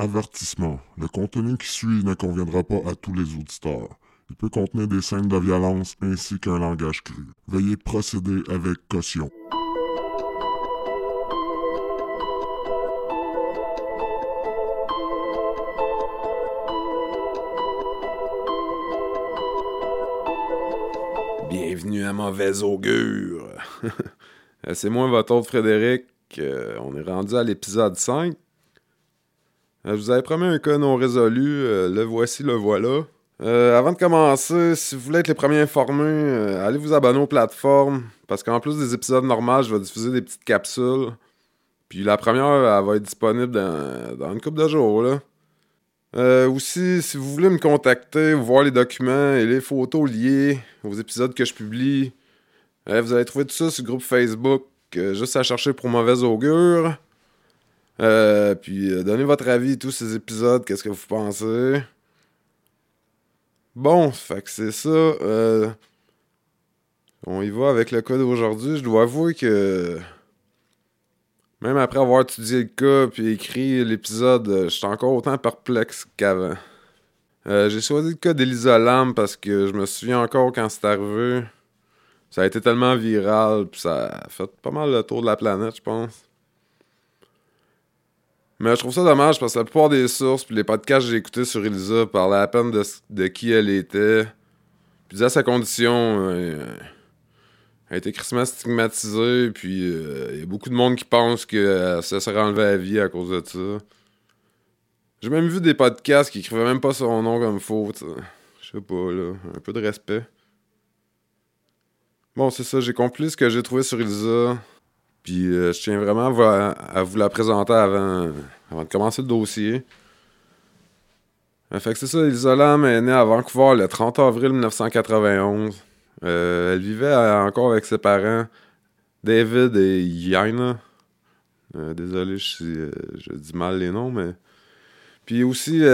Avertissement. Le contenu qui suit ne conviendra pas à tous les auditeurs. Il peut contenir des scènes de violence ainsi qu'un langage cru. Veuillez procéder avec caution. Bienvenue à Mauvaise Augure. C'est moi, votre autre Frédéric. Euh, on est rendu à l'épisode 5. Euh, je vous avais promis un cas non résolu. euh, le voici, le voilà. Euh, avant de commencer, si vous voulez être les premiers informés, euh, allez vous abonner aux plateformes. Parce qu'en plus des épisodes normaux, je vais diffuser des petites capsules. Puis la première, elle va être disponible dans, une couple de jours. Là. Euh, aussi, si vous voulez me contacter, voir les documents et les photos liées aux épisodes que je publie, euh, vous allez trouver tout ça sur le groupe Facebook, euh, juste à chercher pour mauvaise augure. Euh, puis euh, donnez votre avis tous ces épisodes, qu'est-ce que vous pensez? Bon, fait que c'est ça. euh, on y va avec le cas d'aujourd'hui. Je dois avouer que même après avoir étudié le cas puis écrit l'épisode, euh, je encore autant perplexe qu'avant. J'ai choisi le cas d'Elisa parce que je me souviens encore quand c'est arrivé. Ça a été tellement viral, puis ça a fait pas mal le tour de la planète, je pense. Mais je trouve ça dommage parce que la plupart des sources puis les podcasts que j'ai écoutés sur Elisa parlaient à peine de, de qui elle était. Puis disaient sa condition. euh, elle a été crissement stigmatisée, puis il y a beaucoup de monde qui pense qu'elle se serait enlevée la vie à cause de ça. J'ai même vu des podcasts qui écrivaient même pas son nom comme faux. Je sais pas, là. Un peu de respect. Bon, c'est ça, j'ai compris ce que j'ai trouvé sur Elisa. Puis euh, je tiens vraiment à vous, la présenter avant, de commencer le dossier. Euh, fait que c'est ça, Elisa est née à Vancouver le 30 avril 1991. Euh, elle vivait encore avec ses parents, David et Yana. Euh, désolé si je dis mal les noms, mais. Puis aussi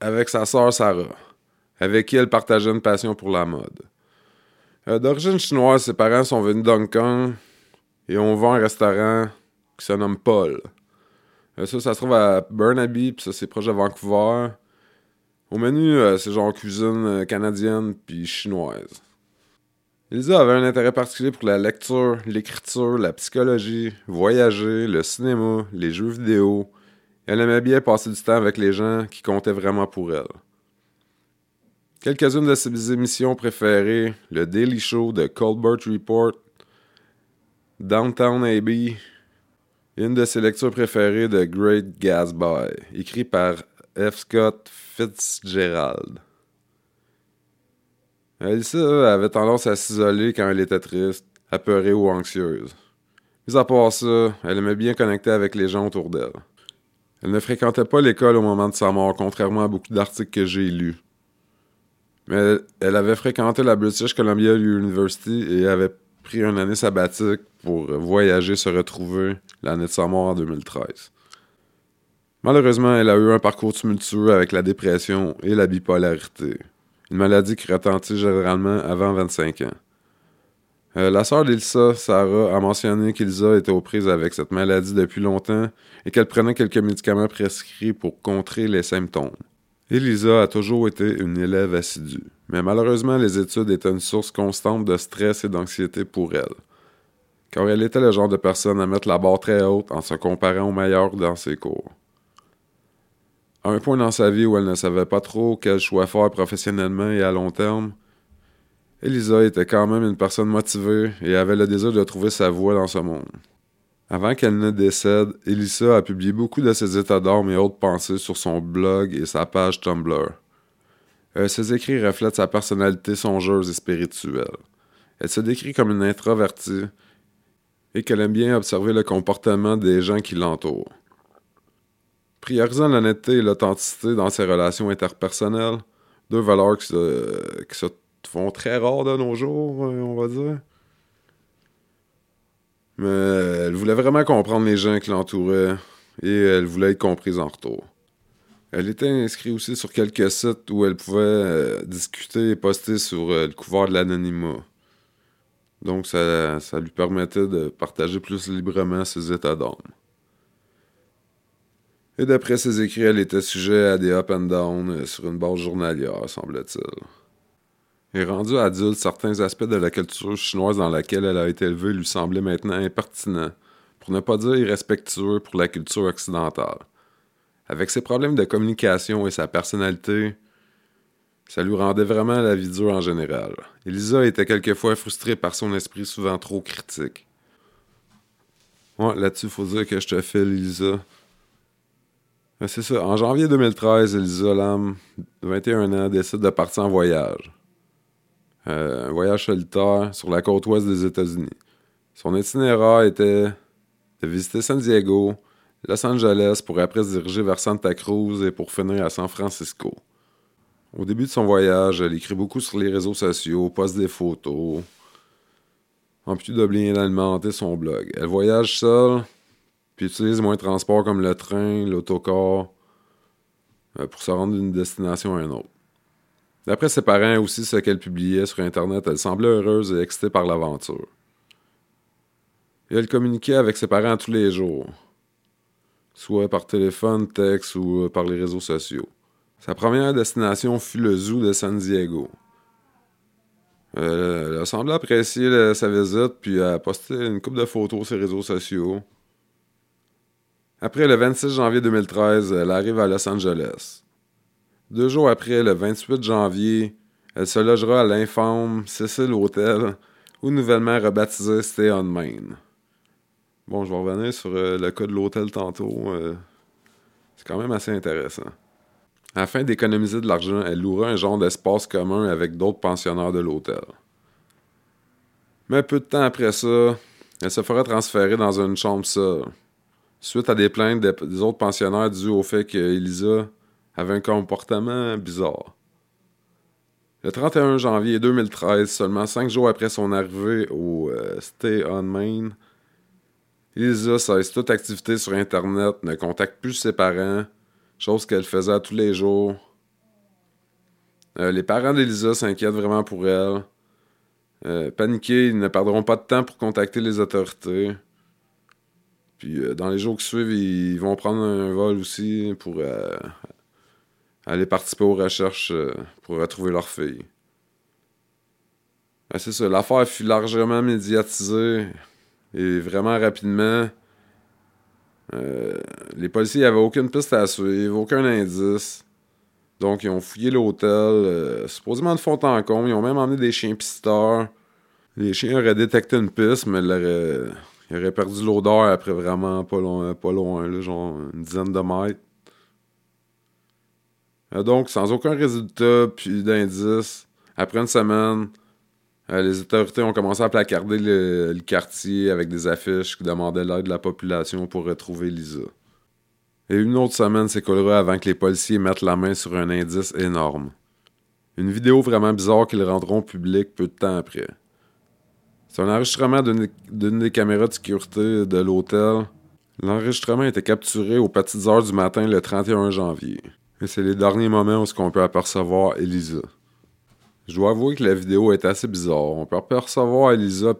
avec sa sœur Sarah, avec qui elle partageait une passion pour la mode. D'origine chinoise, ses parents sont venus d'Hong Kong et ont ouvert un restaurant qui se nomme Paul. Euh, ça, ça se trouve à Burnaby, puis ça, c'est proche de Vancouver. Au menu, euh, c'est genre cuisine euh, canadienne puis chinoise. Elisa avait un intérêt particulier pour la lecture, l'écriture, la psychologie, voyager, le cinéma, les jeux vidéo. Elle aimait bien passer du temps avec les gens qui comptaient vraiment pour elle. Quelques-unes de ses émissions préférées, le Daily Show de Colbert Report, Downtown AB, une de ses lectures préférées de Great Gatsby, écrit par F. Scott Fitzgerald. Elsa avait tendance à s'isoler quand elle était triste, apeurée ou anxieuse. Mis à part ça, elle aimait bien connecter avec les gens autour d'elle. Elle ne fréquentait pas l'école au moment de sa mort, contrairement à beaucoup d'articles que j'ai lus. Mais elle avait fréquenté la British Columbia University et avait pris une année sabbatique pour voyager, se retrouver l'année de sa mort en 2013. Malheureusement, elle a eu un parcours tumultueux avec la dépression et la bipolarité, une maladie qui retentit généralement avant 25 ans. Euh, la sœur d'Elsa, Sarah, a mentionné qu'Elsa était aux prises avec cette maladie depuis longtemps et qu'elle prenait quelques médicaments prescrits pour contrer les symptômes. Elisa a toujours été une élève assidue, mais malheureusement les études étaient une source constante de stress et d'anxiété pour elle. Car elle était le genre de personne à mettre la barre très haute en se comparant aux meilleurs dans ses cours. À un point dans sa vie où elle ne savait pas trop quel choix faire professionnellement et à long terme, Elisa était quand même une personne motivée et avait le désir de trouver sa voie dans ce monde. Avant qu'elle ne décède, Elisa a publié beaucoup de ses états d'âme et autres pensées sur son blog et sa page Tumblr. Euh, ses écrits reflètent sa personnalité songeuse et spirituelle. Elle se décrit comme une introvertie et qu'elle aime bien observer le comportement des gens qui l'entourent. Priorisant l'honnêteté et l'authenticité dans ses relations interpersonnelles, deux valeurs qui se, qui se font très rares de nos jours, euh, on va dire. Mais elle voulait vraiment comprendre les gens qui l'entouraient et elle voulait être comprise en retour. Elle était inscrite aussi sur quelques sites où elle pouvait euh, discuter et poster sur euh, le couvert de l'anonymat. Donc ça, lui permettait de partager plus librement ses états d'âme. Et d'après ses écrits, elle était sujet à des up and down euh, sur une base journalière, semble-t-il. Et rendu adulte, certains aspects de la culture chinoise dans laquelle elle a été élevée lui semblaient maintenant impertinents, pour ne pas dire irrespectueux pour la culture occidentale. Avec ses problèmes de communication et sa personnalité, ça lui rendait vraiment la vie dure en général. Elisa était quelquefois frustrée par son esprit souvent trop critique. Là-dessus, faut dire que je te fais, Elisa. C'est ça. En janvier 2013, Elisa Lam, 21 ans, décide de partir en voyage. Euh, un voyage solitaire sur la côte ouest des États-Unis. Son itinéraire était de visiter San Diego, Los Angeles pour après se diriger vers Santa Cruz et pour finir à San Francisco. Au début de son voyage, elle écrit beaucoup sur les réseaux sociaux, poste des photos, en plus de bien alimenter son blog. Elle voyage seule, puis utilise moins de transports comme le train, l'autocar, euh, pour se rendre d'une destination à une autre. D'après ses parents aussi, ce qu'elle publiait sur Internet, elle semblait heureuse et excitée par l'aventure. Elle communiquait avec ses parents tous les jours, soit par téléphone, texte ou euh, par les réseaux sociaux. Sa première destination fut le zoo de San Diego. Euh, elle a semblé apprécier sa visite, puis a posté une coupe de photos sur les réseaux sociaux. Après le 26 janvier 2013, elle arrive à Los Angeles. Deux jours après, le 28 janvier, elle se logera à l'infâme Cecil Hotel, ou nouvellement rebaptisé Stay on Main. Bon, je vais revenir sur euh, le cas de l'hôtel tantôt. Euh, c'est quand même assez intéressant. Afin d'économiser de l'argent, elle louera un genre d'espace commun avec d'autres pensionnaires de l'hôtel. Mais peu de temps après ça, elle se fera transférer dans une chambre seule, suite à des plaintes des autres pensionnaires dues au fait qu'Elisa avait un comportement bizarre. Le 31 janvier 2013, seulement cinq jours après son arrivée au euh, Stay on Main, Elisa cesse toute activité sur Internet, ne contacte plus ses parents, chose qu'elle faisait tous les jours. Euh, les parents d'Elisa s'inquiètent vraiment pour elle. Euh, paniqués, ils ne perdront pas de temps pour contacter les autorités. Puis euh, dans les jours qui suivent, ils vont prendre un vol aussi pour aller participer aux recherches pour retrouver leur fille. c'est ça, l'affaire fut largement médiatisée. Et vraiment rapidement, euh, les policiers n'avaient aucune piste à suivre, aucun indice. Donc, ils ont fouillé l'hôtel, euh, supposément de fond en comble. Ils ont même emmené des chiens pisteurs. Les chiens auraient détecté une piste, mais ils auraient, perdu l'odeur après vraiment pas loin, pas loin genre une dizaine de mètres. Euh, donc, sans aucun résultat, puis d'indice, après une semaine, euh, les autorités ont commencé à placarder le, quartier avec des affiches qui demandaient l'aide de la population pour retrouver Lisa. Et une autre semaine s'écoulera avant que les policiers mettent la main sur un indice énorme. Une vidéo vraiment bizarre qu'ils rendront publique peu de temps après. C'est un enregistrement d'une des caméras de sécurité de l'hôtel. L'enregistrement était capturé aux petites heures du matin le 31 janvier. Et c'est les derniers moments où on peut apercevoir Elisa. Je dois avouer que la vidéo est assez bizarre. On peut apercevoir Elisa.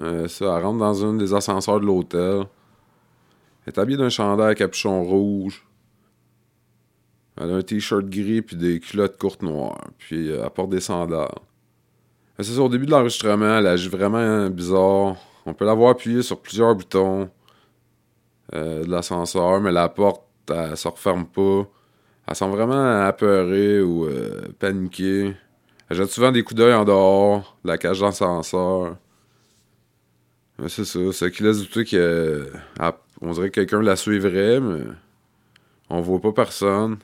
Euh, ça, elle rentre dans un des ascenseurs de l'hôtel. Elle est habillée d'un chandail à capuchon rouge. Elle a un t-shirt gris puis des culottes courtes noires. Puis euh, elle porte des sandales. Euh, c'est ça, au début de l'enregistrement, elle agit vraiment bizarre. On peut la voir appuyer sur plusieurs boutons de l'ascenseur, mais la porte, elle se referme pas. Elle semble vraiment apeurée ou paniquée. Elle jette souvent des coups d'œil en dehors, la cage d'ascenseur. C'est ça, ce qui laisse douter que. on dirait que quelqu'un la suivrait, mais on voit pas personne.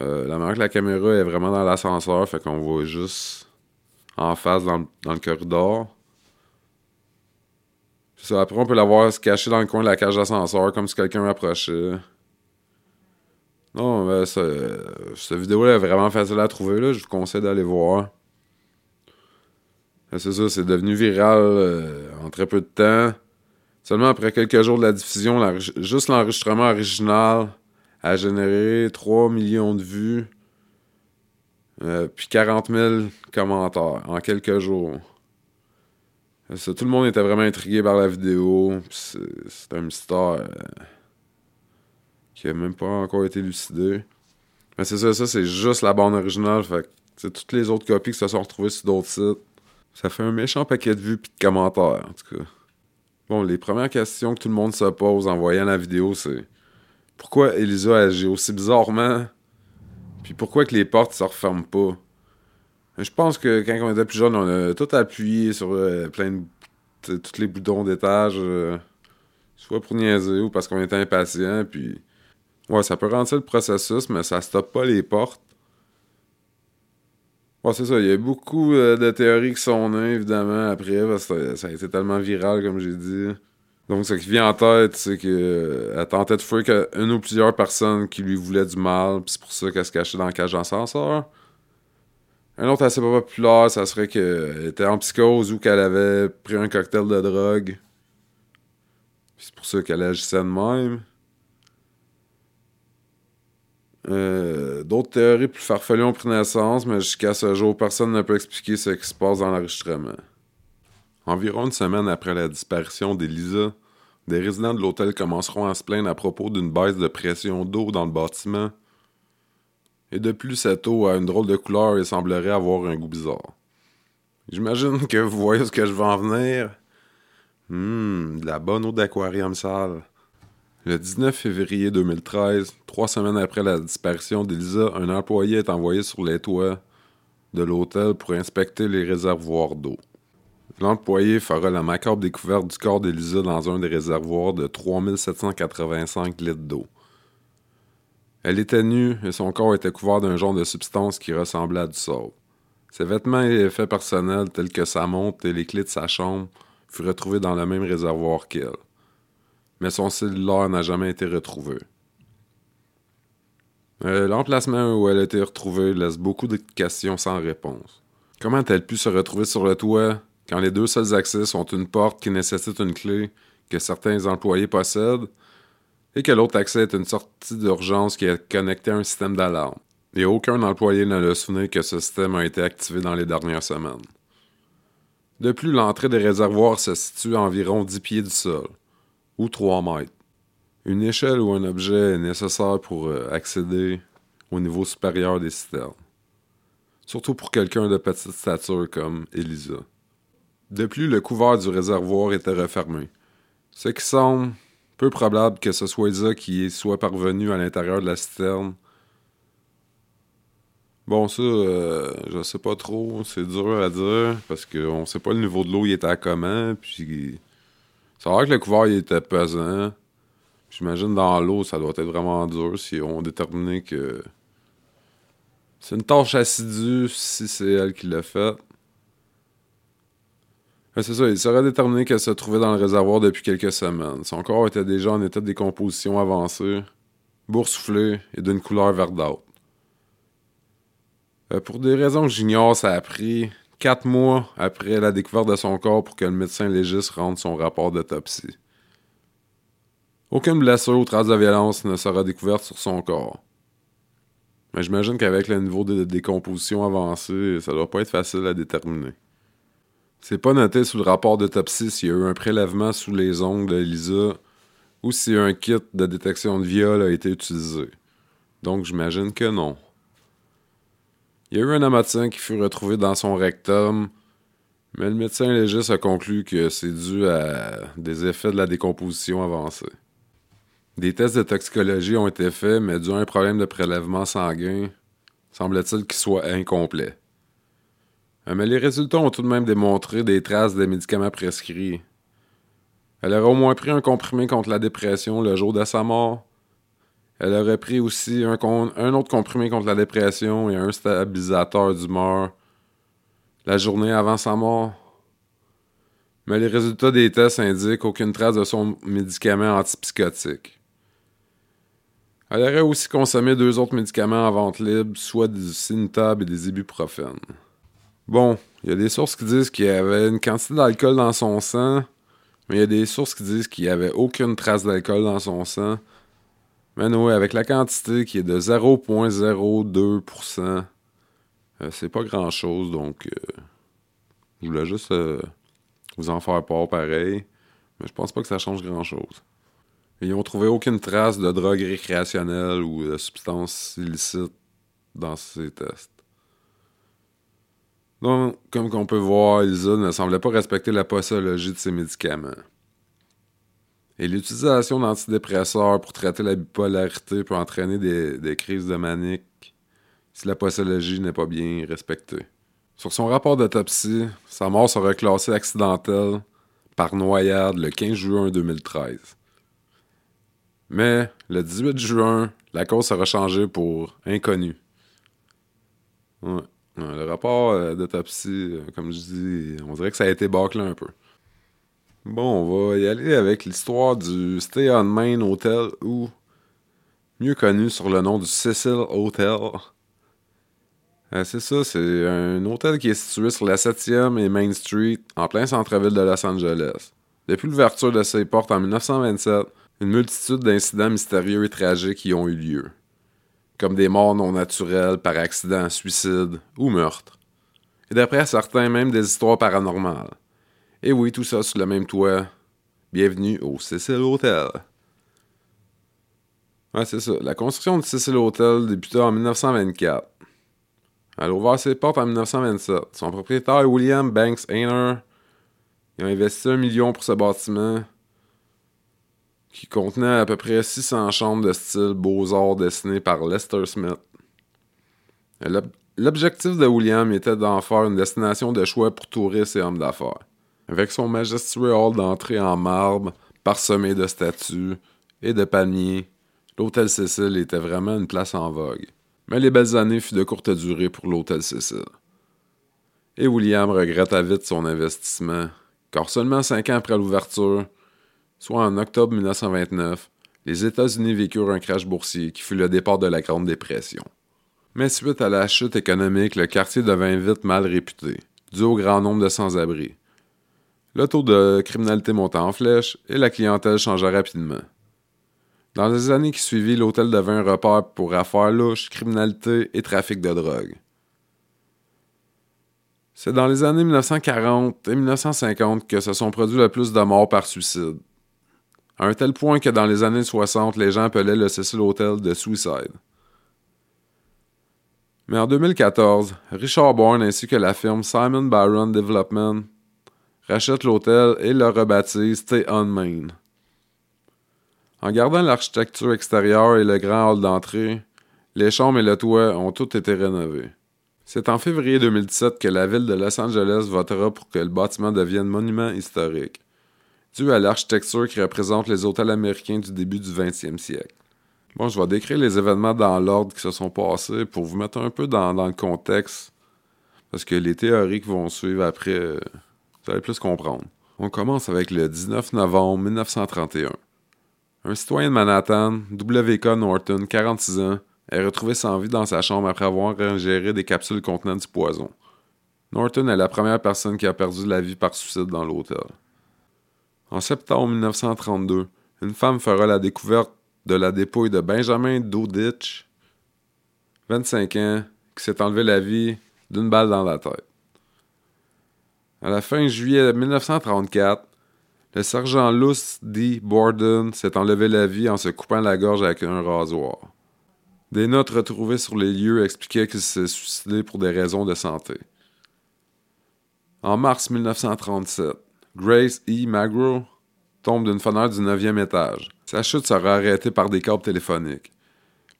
Euh, la manière que la caméra est vraiment dans l'ascenseur, fait qu'on voit juste en face dans, le corridor. Après, on peut la voir se cacher dans le coin de la cage d'ascenseur comme si quelqu'un approchait. Non, mais cette vidéo-là est vraiment facile à trouver. Là. Je vous conseille d'aller voir. C'est ça, c'est devenu viral euh, en très peu de temps. Seulement après quelques jours de la diffusion, juste l'enregistrement original a généré 3 millions de vues, euh, puis 40 000 commentaires en quelques jours. Tout le monde était vraiment intrigué par la vidéo. C'est un mystère. Euh, qui a même pas encore été lucidé. Mais c'est ça, ça c'est juste la bande originale. Fait que toutes les autres copies qui se sont retrouvées sur d'autres sites. Ça fait un méchant paquet de vues puis de commentaires, en tout cas. Bon, les premières questions que tout le monde se pose en voyant la vidéo, c'est pourquoi Elisa agit aussi bizarrement? Puis pourquoi que les portes se referment pas? Je pense que quand on était plus jeune, on a tout appuyé sur euh, plein de. tous les boutons d'étage. Euh, soit pour niaiser ou parce qu'on était impatient. Puis. Ouais, ça peut ralentir le processus, mais ça stoppe pas les portes. Ouais, c'est ça. Il y a beaucoup euh, de théories qui sont nées, évidemment, après, parce que ça a été tellement viral, comme j'ai dit. Donc, ce qui vient en tête, c'est qu'elle tentait de fuir une ou plusieurs personnes qui lui voulaient du mal, puis c'est pour ça qu'elle se cachait dans le cage d'ascenseur. Un autre assez populaire, ça serait qu'elle était en psychose ou qu'elle avait pris un cocktail de drogue. C'est pour ça qu'elle agissait de même. Euh, d'autres théories plus farfelues ont pris naissance, mais jusqu'à ce jour, personne ne peut expliquer ce qui se passe dans l'enregistrement. Environ une semaine après la disparition d'Elisa, des résidents de l'hôtel commenceront à se plaindre à propos d'une baisse de pression d'eau dans le bâtiment. Et de plus, cette eau a une drôle de couleur et semblerait avoir un goût bizarre. J'imagine que vous voyez ce que je veux en venir. Hum, de la bonne eau d'aquarium sale. Le 19 février 2013, trois semaines après la disparition d'Elisa, un employé est envoyé sur les toits de l'hôtel pour inspecter les réservoirs d'eau. L'employé fera la macabre découverte du corps d'Elisa dans un des réservoirs de 3785 litres d'eau. Elle était nue et son corps était couvert d'un genre de substance qui ressemblait à du sable. Ses vêtements et effets personnels tels que sa montre et les clés de sa chambre furent retrouvés dans le même réservoir qu'elle mais son cellulaire n'a jamais été retrouvé. Euh, l'emplacement où elle a été retrouvée laisse beaucoup de questions sans réponse. Comment a-t-elle pu se retrouver sur le toit quand les deux seuls accès sont une porte qui nécessite une clé que certains employés possèdent et que l'autre accès est une sortie d'urgence qui est connectée à un système d'alarme. Et aucun employé ne le souvenir que ce système a été activé dans les dernières semaines. De plus, l'entrée des réservoirs se situe à environ 10 pieds du sol ou 3 mètres. Une échelle ou un objet est nécessaire pour euh, accéder au niveau supérieur des citernes. Surtout pour quelqu'un de petite stature comme Elisa. De plus, le couvert du réservoir était refermé, ce qui semble peu probable que ce soit Elisa qui soit parvenu à l'intérieur de la citerne. Bon, ça, euh, je sais pas trop, c'est dur à dire, parce qu'on sait pas le niveau de l'eau, il était à comment, puis ça a l'air que le couvert il était pesant. J'imagine dans l'eau, ça doit être vraiment dur si on déterminé que c'est une tâche assidue si c'est elle qui l'a c'est ça, il serait déterminé qu'elle se trouvait dans le réservoir depuis quelques semaines. Son corps était déjà en état de décomposition avancée, boursouflé et d'une couleur verdâtre. Euh, pour des raisons que j'ignore, ça a pris quatre mois après la découverte de son corps pour que le médecin légiste rende son rapport d'autopsie. Aucune blessure ou trace de violence ne sera découverte sur son corps. Mais j'imagine qu'avec le niveau de décomposition avancé, ça doit pas être facile à déterminer. C'est pas noté sous le rapport d'autopsie s'il y a eu un prélèvement sous les ongles d'Elisa ou si un kit de détection de viol a été utilisé. Donc j'imagine que non. Il y a eu un amatien qui fut retrouvé dans son rectum, mais le médecin légiste a conclu que c'est dû à des effets de la décomposition avancée. Des tests de toxicologie ont été faits, mais dû à un problème de prélèvement sanguin, semble-t-il qu'il soit incomplet. Euh, mais les résultats ont tout de même démontré des traces des médicaments prescrits. Elle aurait au moins pris un comprimé contre la dépression le jour de sa mort, elle aurait pris aussi un, autre comprimé contre la dépression et un stabilisateur d'humeur la journée avant sa mort. Mais les résultats des tests indiquent aucune trace de son médicament antipsychotique. Elle aurait aussi consommé deux autres médicaments en vente libre, soit du Cintab et des ibuprofènes. Bon, il y a des sources qui disent qu'il y avait une quantité d'alcool dans son sang, mais il y a des sources qui disent qu'il n'y avait aucune trace d'alcool dans son sang, mais oui, avec la quantité qui est de 0,02%, euh, c'est pas grand chose, donc euh, je voulais juste euh, vous en faire part pareil. Mais je pense pas que ça change grand chose. Ils n'ont trouvé aucune trace de drogue récréationnelle ou de substance illicite dans ces tests. Donc, comme on peut voir, Ilsa ne semblait pas respecter la posologie de ses médicaments. Et l'utilisation d'antidépresseurs pour traiter la bipolarité peut entraîner des, crises de manique si la posologie n'est pas bien respectée. Sur son rapport d'autopsie, sa mort sera classée accidentelle par noyade le 15 juin 2013. Mais le 18 juin, la cause sera changée pour inconnu. Ouais. Le rapport euh, d'autopsie, euh, comme je dis, on dirait que ça a été bâclé un peu. Bon, on va y aller avec l'histoire du Stay on Main Hotel ou mieux connu sur le nom du Cecil Hotel. Euh, c'est ça, c'est un hôtel qui est situé sur la 7e et Main Street, en plein centre-ville de Los Angeles. Depuis l'ouverture de ses portes en 1927, une multitude d'incidents mystérieux et tragiques y ont eu lieu comme des morts non naturelles par accident, suicide ou meurtre. Et d'après certains, même des histoires paranormales. Et oui, tout ça sous le même toit. Bienvenue au Cecil Hotel. Ouais, c'est ça. La construction du Cecil Hotel débuta en 1924. Elle a ouvert ses portes en 1927. Son propriétaire, William Banks Ainer, a investi un million pour ce bâtiment qui contenait à peu près 600 chambres de style beaux-arts dessinées par Lester Smith. L'objectif de William était d'en faire une destination de choix pour touristes et hommes d'affaires. Avec son majestueux hall d'entrée en marbre, parsemé de statues et de palmiers, l'Hôtel Cécile était vraiment une place en vogue. Mais les belles années furent de courte durée pour l'Hôtel Cécile. Et William regretta vite son investissement, car seulement cinq ans après l'ouverture, soit en octobre 1929, les États-Unis vécurent un crash boursier qui fut le départ de la Grande Dépression. Mais suite à la chute économique, le quartier devint vite mal réputé, dû au grand nombre de sans-abri. Le taux de criminalité monta en flèche et la clientèle changea rapidement. Dans les années qui suivirent, l'hôtel devint un repère pour affaires louches, criminalité et trafic de drogue. C'est dans les années 1940 et 1950 que se sont produits le plus de morts par suicide, à un tel point que dans les années 60, les gens appelaient le Cecil Hotel de Suicide. Mais en 2014, Richard Bourne ainsi que la firme Simon Baron Development rachètent l'hôtel et le rebaptisent Stay on Main. En gardant l'architecture extérieure et le grand hall d'entrée, les chambres et le toit ont tous été rénovés. C'est en février 2017 que la ville de Los Angeles votera pour que le bâtiment devienne monument historique dû à l'architecture qui représente les hôtels américains du début du 20e siècle. Bon, je vais décrire les événements dans l'ordre qui se sont passés pour vous mettre un peu dans, le contexte, parce que les théories qui vont suivre après, vous allez plus comprendre. On commence avec le 19 novembre 1931. Un citoyen de Manhattan, W.K. Norton, 46 ans, est retrouvé sans vie dans sa chambre après avoir ingéré des capsules contenant du poison. Norton est la première personne qui a perdu la vie par suicide dans l'hôtel. En septembre 1932, une femme fera la découverte de la dépouille de Benjamin Doditch, 25 ans, qui s'est enlevé la vie d'une balle dans la tête. À la fin juillet 1934, le sergent Luce D. Borden s'est enlevé la vie en se coupant la gorge avec un rasoir. Des notes retrouvées sur les lieux expliquaient qu'il s'est suicidé pour des raisons de santé. En mars 1937, Grace E. Magro tombe d'une fenêtre du 9e étage. Sa chute sera arrêtée par des câbles téléphoniques.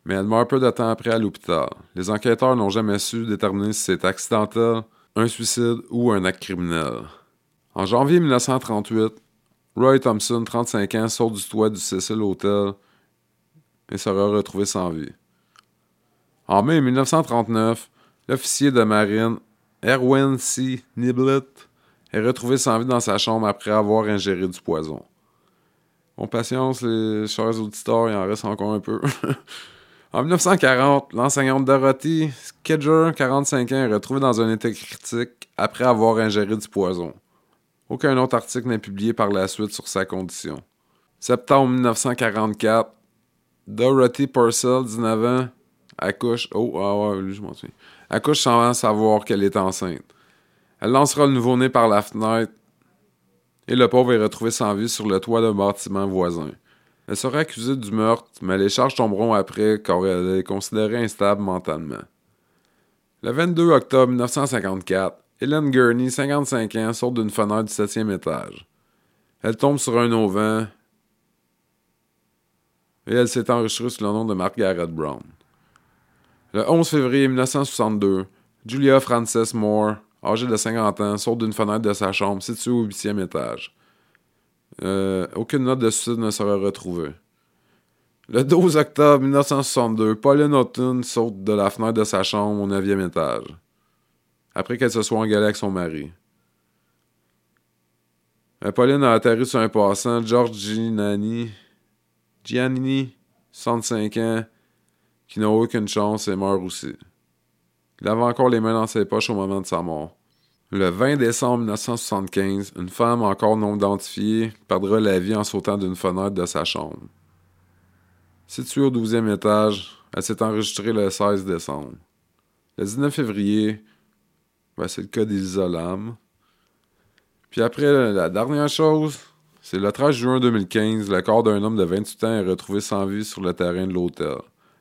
Mais elle meurt peu de temps après à l'hôpital. Les enquêteurs n'ont jamais su déterminer si c'est accidentel, un suicide ou un acte criminel. En janvier 1938, Roy Thompson, 35 ans, sort du toit du Cecil Hotel et sera retrouvé sans vie. En mai 1939, l'officier de marine Erwin C. Niblett est retrouvé sans vie dans sa chambre après avoir ingéré du poison. Bon, patience, les chers auditeurs, il en reste encore un peu. en 1940, l'enseignante Dorothy Skedger, 45 ans, est retrouvée dans un état critique après avoir ingéré du poison. Aucun autre article n'est publié par la suite sur sa condition. Septembre 1944, Dorothy Purcell, 19 ans, accouche. Oh, ah ouais, lui, je m'en souviens. Accouche sans savoir qu'elle est enceinte. Elle lancera le nouveau-né par la fenêtre et le pauvre est retrouvé sans vie sur le toit d'un bâtiment voisin. Elle sera accusée du meurtre, mais les charges tomberont après car elle est considérée instable mentalement. Le 22 octobre 1954, Hélène Gurney, 55 ans, sort d'une fenêtre du septième étage. Elle tombe sur un auvent et elle s'est enregistrée sous le nom de Margaret Brown. Le 11 février 1962, Julia Frances Moore, âgée de 50 ans, sort d'une fenêtre de sa chambre située au huitième étage. Euh, aucune note de suicide ne sera retrouvée. Le 12 octobre 1962, Pauline Houghton saute de la fenêtre de sa chambre au 9e étage, après qu'elle se soit engueulée avec son mari. Euh, Pauline a atterri sur un passant, George Giannini, Giannini, 65 ans, qui n'a aucune chance et meurt aussi. Il avait encore les mains dans ses poches au moment de sa mort. Le 20 décembre 1975, une femme encore non identifiée perdra la vie en sautant d'une fenêtre de sa chambre. Située au 12e étage, elle s'est enregistrée le 16 décembre. Le 19 février, ben, c'est le cas des Lam. Puis après, la dernière chose, c'est le 13 juin 2015, le corps d'un homme de 28 ans est retrouvé sans vie sur le terrain de l'hôtel.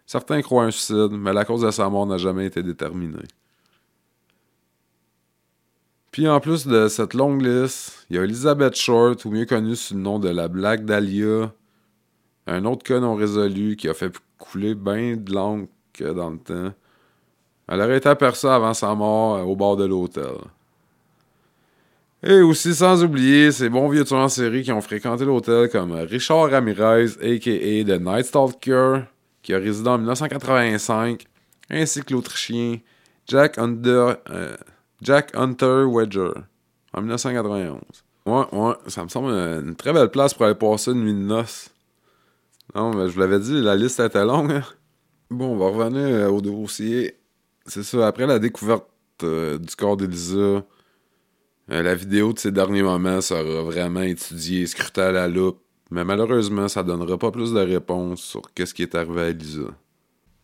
Certains croient un suicide, mais la cause de sa mort n'a jamais été déterminée. Puis en plus de cette longue liste, il y a Elizabeth Short, ou mieux connue sous le nom de la Black Dahlia, un autre cas non résolu qui a fait couler bien de l'encre dans le temps. Elle aurait été aperçue avant sa mort euh, au bord de l'hôtel. Et aussi, sans oublier, ces bons vieux tueurs en série qui ont fréquenté l'hôtel comme Richard Ramirez, a.k.a. The Night Stalker, qui a résidé en 1985, ainsi que l'Autrichien Jack. Euh, Jack Hunter Wedger, en 1991. Ouais, ouais, ça me semble une très belle place pour aller passer une nuit de noces. Non, mais je vous l'avais dit, la liste était longue. Hein. Bon, on va revenir euh, au dossier. C'est ça, après la découverte euh, du corps d'Elisa, la vidéo de ces derniers moments sera vraiment étudiée, scrutée à la loupe. Mais malheureusement, ça donnera pas plus de réponses sur qu'est-ce qui est arrivé à Elisa.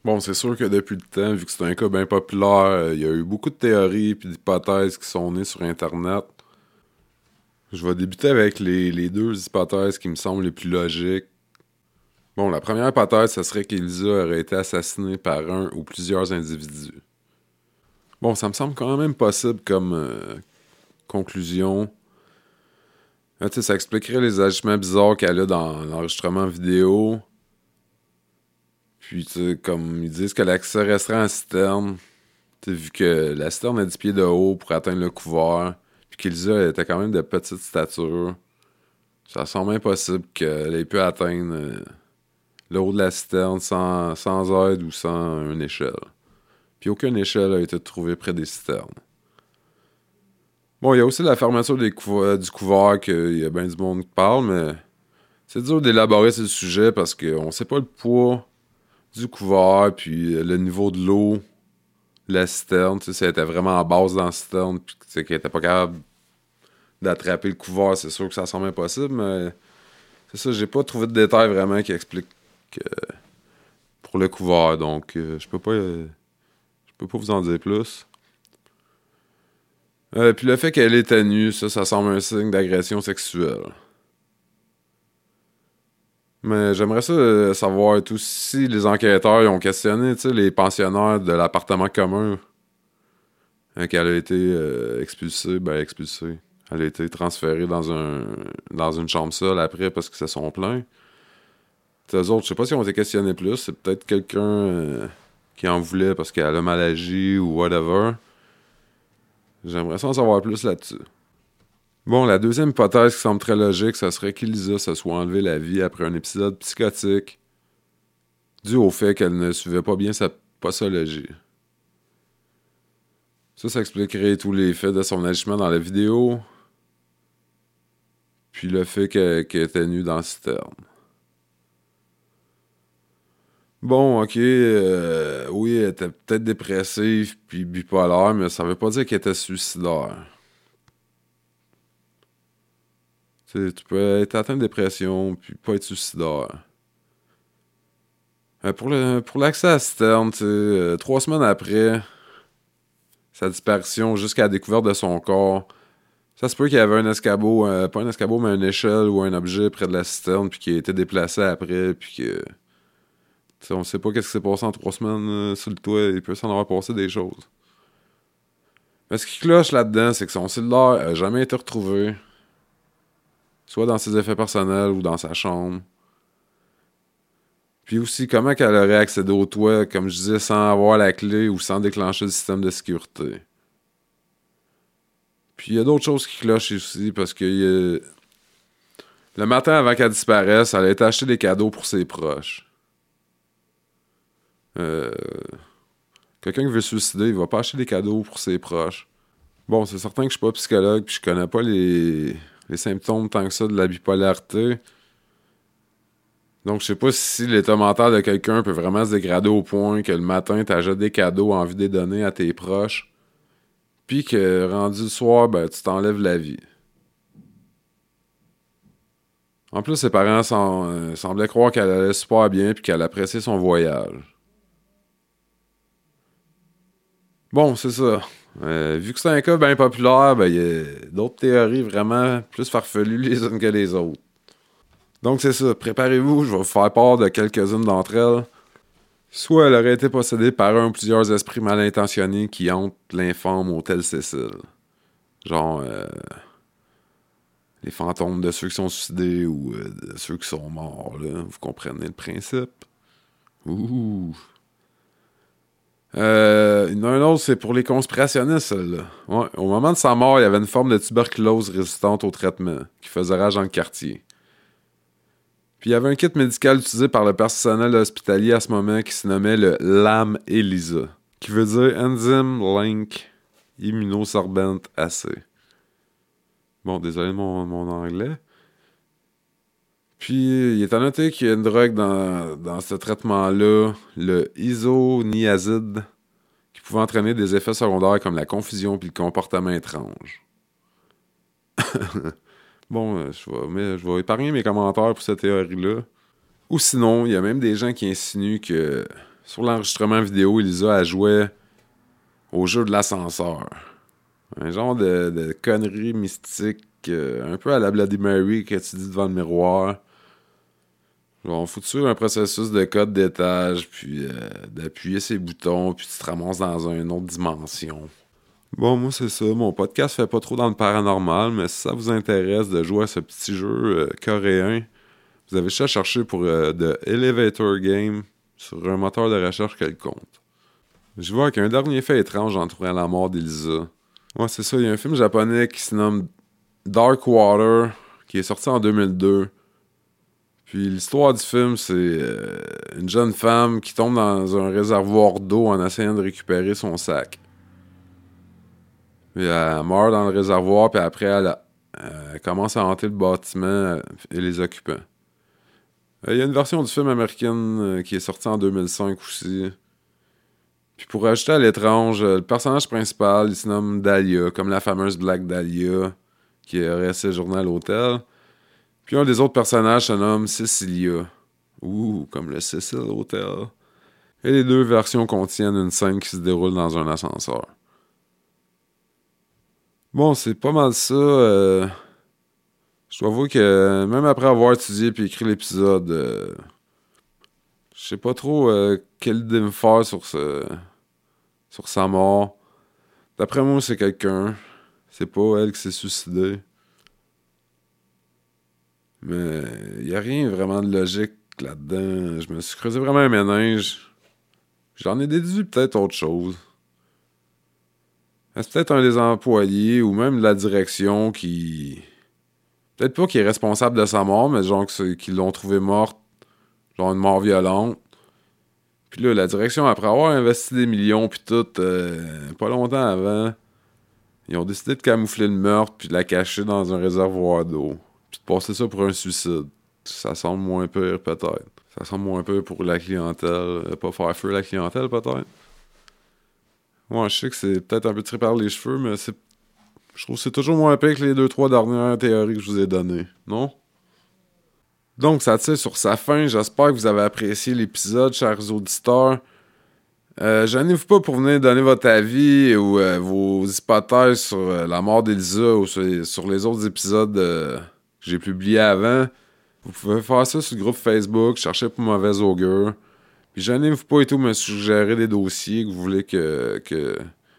Bon, c'est sûr que depuis le temps, vu que c'est un cas bien populaire, euh, il y a eu beaucoup de théories et d'hypothèses qui sont nées sur Internet. Je vais débuter avec les, deux hypothèses qui me semblent les plus logiques. Bon, la première hypothèse, ce serait qu'Elisa aurait été assassinée par un ou plusieurs individus. Bon, ça me semble quand même possible comme euh, conclusion. Euh, ça expliquerait les agissements bizarres qu'elle a dans l'enregistrement vidéo. Puis, comme ils disent que l'accès resterait en citerne, vu que la citerne a 10 pieds de haut pour atteindre le couvert, puis qu'Elisa était quand même de petite stature, ça semble impossible qu'elle ait pu atteindre euh, le haut de la citerne sans, sans aide ou sans une échelle. Puis aucune échelle a été trouvée près des citernes. Bon, il y a aussi la fermeture des du couvert qu'il y a bien du monde qui parle, mais c'est dur d'élaborer ce sujet parce qu'on sait pas le poids du couvert, puis le niveau de l'eau, la citerne, tu sais, était vraiment en base dans la citerne, puis tu qu'elle était pas capable d'attraper le couvert, c'est sûr que ça semble impossible, mais c'est ça, j'ai pas trouvé de détails vraiment qui expliquent pour le couvert, donc euh, je peux pas je peux pas vous en dire plus. Euh, puis le fait qu'elle était nue, ça, ça semble un signe d'agression sexuelle. Mais j'aimerais ça euh, savoir tout si les enquêteurs ont questionné les pensionnaires de l'appartement commun hein, qu'elle a été euh, expulsée, ben expulsée. Elle a été transférée dans un dans une chambre seule après parce que se sont plaints. Eux autres, je sais pas si ont été questionnés plus. C'est peut-être quelqu'un qui en voulait parce qu'elle a mal agi ou whatever. J'aimerais savoir plus là-dessus. Bon, la deuxième hypothèse qui semble très logique, ce serait qu'Elisa se soit enlevé la vie après un épisode psychotique dû au fait qu'elle ne suivait pas bien sa posologie. Ça, ça expliquerait tous les faits de son agissement dans la vidéo, puis le fait qu'elle était nue dans le citerne. Bon, ok, euh, oui, elle était peut-être dépressive puis bipolaire, mais ça veut pas dire qu'elle était suicidaire. tu peux être atteint de dépression puis pas être suicidaire. Euh, pour, pour l'accès à Stern, euh, trois semaines après sa disparition jusqu'à la découverte de son corps, Ça se peut qu'il y avait un escabeau, pas un escabeau, mais une échelle ou un objet près de la citerne, puis qui a été déplacé après, puis que. T'sais, on sait pas qu'est-ce qui s'est passé en trois semaines euh, sur le toit, il peut s'en avoir passé des choses. Mais ce qui cloche là-dedans, c'est que son cellulaire a jamais été retrouvé. Soit dans ses effets personnels ou dans sa chambre. Puis aussi, comment qu'elle aurait accédé au toit, comme je disais, sans avoir la clé ou sans déclencher le système de sécurité. Puis il y a d'autres choses qui clochent aussi parce que le matin avant qu'elle disparaisse, elle a été des cadeaux pour ses proches. Euh, quelqu'un qui veut se suicider, il va pas acheter des cadeaux pour ses proches. Bon, c'est certain que je suis pas psychologue, puis je connais pas les, les symptômes tant que ça de la bipolarité. Donc, je sais pas si l'état mental de quelqu'un peut vraiment se dégrader au point que le matin, tu des cadeaux envie de les donner à tes proches, puis que rendu le soir, ben, tu t'enlèves la vie. En plus, ses parents euh, semblaient croire qu'elle allait super bien puis qu'elle appréciait son voyage. Bon, c'est ça. Euh, vu que c'est un cas bien populaire, ben, il y a d'autres théories vraiment plus farfelues les unes que les autres. Donc c'est ça, préparez-vous, je vais vous faire part de quelques-unes d'entre elles. Soit elle aurait été possédée par un ou plusieurs esprits mal intentionnés qui hantent l'infâme hôtel Cécile. Genre euh, les fantômes de ceux qui sont suicidés ou euh, de ceux qui sont morts, là. Vous comprenez le principe? Ouh! Euh, un autre, c'est pour les conspirationnistes, là. Ouais, au moment de sa mort, il y avait une forme de tuberculose résistante au traitement qui faisait rage dans le quartier. Puis il y avait un kit médical utilisé par le personnel hospitalier à ce moment qui se nommait le LAM ELISA, qui veut dire Enzyme Link Immunosorbent Assay. Bon, désolé mon, mon anglais. Puis, il est à noter qu'il y a une drogue dans, dans ce traitement-là, le isoniazide, qui pouvait entraîner des effets secondaires comme la confusion puis le comportement étrange. bon, euh, je vais, mais, je épargner mes commentaires pour cette théorie-là. Ou sinon, il y a même des gens qui insinuent que sur l'enregistrement vidéo, Elisa a joué au jeu de l'ascenseur. Un genre de, de connerie mystique, euh, un peu à la Bloody Mary que tu dis devant le miroir. On foutu un processus de code d'étage, puis euh, d'appuyer ses boutons, puis tu te ramasses dans une autre dimension. Bon, moi, c'est ça. Mon podcast fait pas trop dans le paranormal, mais si ça vous intéresse de jouer à ce petit jeu euh, coréen, vous avez juste à chercher pour euh, The Elevator Game sur un moteur de recherche quelconque. Je vois qu'un dernier fait étrange entourant la mort d'Elisa. Ouais, c'est ça. Il y a un film japonais qui se nomme Dark Water, qui est sorti en 2002 puis l'histoire du film, c'est euh, une jeune femme qui tombe dans un réservoir d'eau en essayant de récupérer son sac. Puis elle meurt dans le réservoir, puis après, elle, commence à hanter le bâtiment euh, et les occupants. Euh, il y a une version du film américaine qui est sortie en 2005 aussi. Puis pour ajouter à l'étrange, le personnage principal, il se nomme Dahlia, comme la fameuse Black Dahlia qui aurait séjourné à l'hôtel. Puis un des autres personnages se nomme Cecilia. Ouh, comme le Cecil Hotel. Et les deux versions contiennent une scène qui se déroule dans un ascenseur. Bon, c'est pas mal ça. Euh, je dois avouer que même après avoir étudié et écrit l'épisode, euh, je sais pas trop euh, quelle idée me faire sur ce sur sa mort. D'après moi, c'est quelqu'un. C'est pas elle qui s'est suicidée. Mais il n'y a rien vraiment de logique là-dedans. Je me suis creusé vraiment un ménage. J'en ai déduit peut-être autre chose. C'est peut-être un des employés ou même de la direction qui. Peut-être pas qui est responsable de sa mort, mais genre qui l'ont trouvé morte. Genre une mort violente. Puis là, la direction, après avoir investi des millions, puis tout, euh, pas longtemps avant, ils ont décidé de camoufler le meurtre puis de la cacher dans un réservoir d'eau. Puis de passer ça pour un suicide. Ça semble moins pire, peut-être. Ça semble moins pire pour la clientèle. Euh, pas faire feu la clientèle, peut-être. Moi, je sais que c'est peut-être un peu tiré par les cheveux, mais c'est. Je trouve que c'est toujours moins pire que les deux, trois dernières théories que je vous ai données. Non? Donc, ça tire sur sa fin. J'espère que vous avez apprécié l'épisode, chers auditeurs. Euh, Gênez-vous pas pour venir donner votre avis ou euh, vos hypothèses sur euh, la mort d'Elisa ou sur, sur les autres épisodes que j'ai publiés avant. Vous pouvez faire ça sur le groupe Facebook, chercher pour Mauvaise Augure. Puis gênez-vous pas et tout me suggérer des dossiers que vous voulez que, que,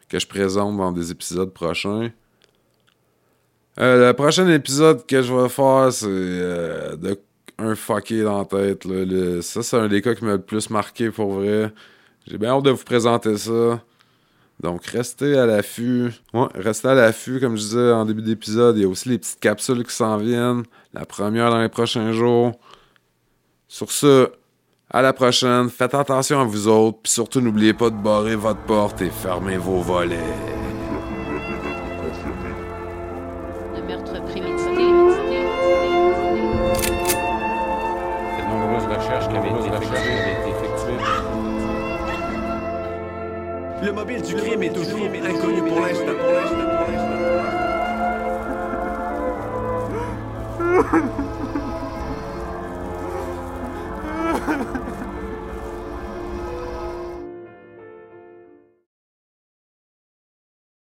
que je présente dans des épisodes prochains. Euh, le prochain épisode que je vais faire, c'est euh, de un fucké dans la tête. ça, c'est un des cas qui m'a le plus marqué pour vrai. J'ai bien hâte de vous présenter ça. Donc, restez à l'affût. Ouais, restez à l'affût, comme je disais en début d'épisode. Il y a aussi les petites capsules qui s'en viennent. La première dans les prochains jours. Sur ce, à la prochaine. Faites attention à vous autres. Puis surtout, n'oubliez pas de barrer votre porte et fermer vos volets. Du crime est toujours inconnu pour l'instant.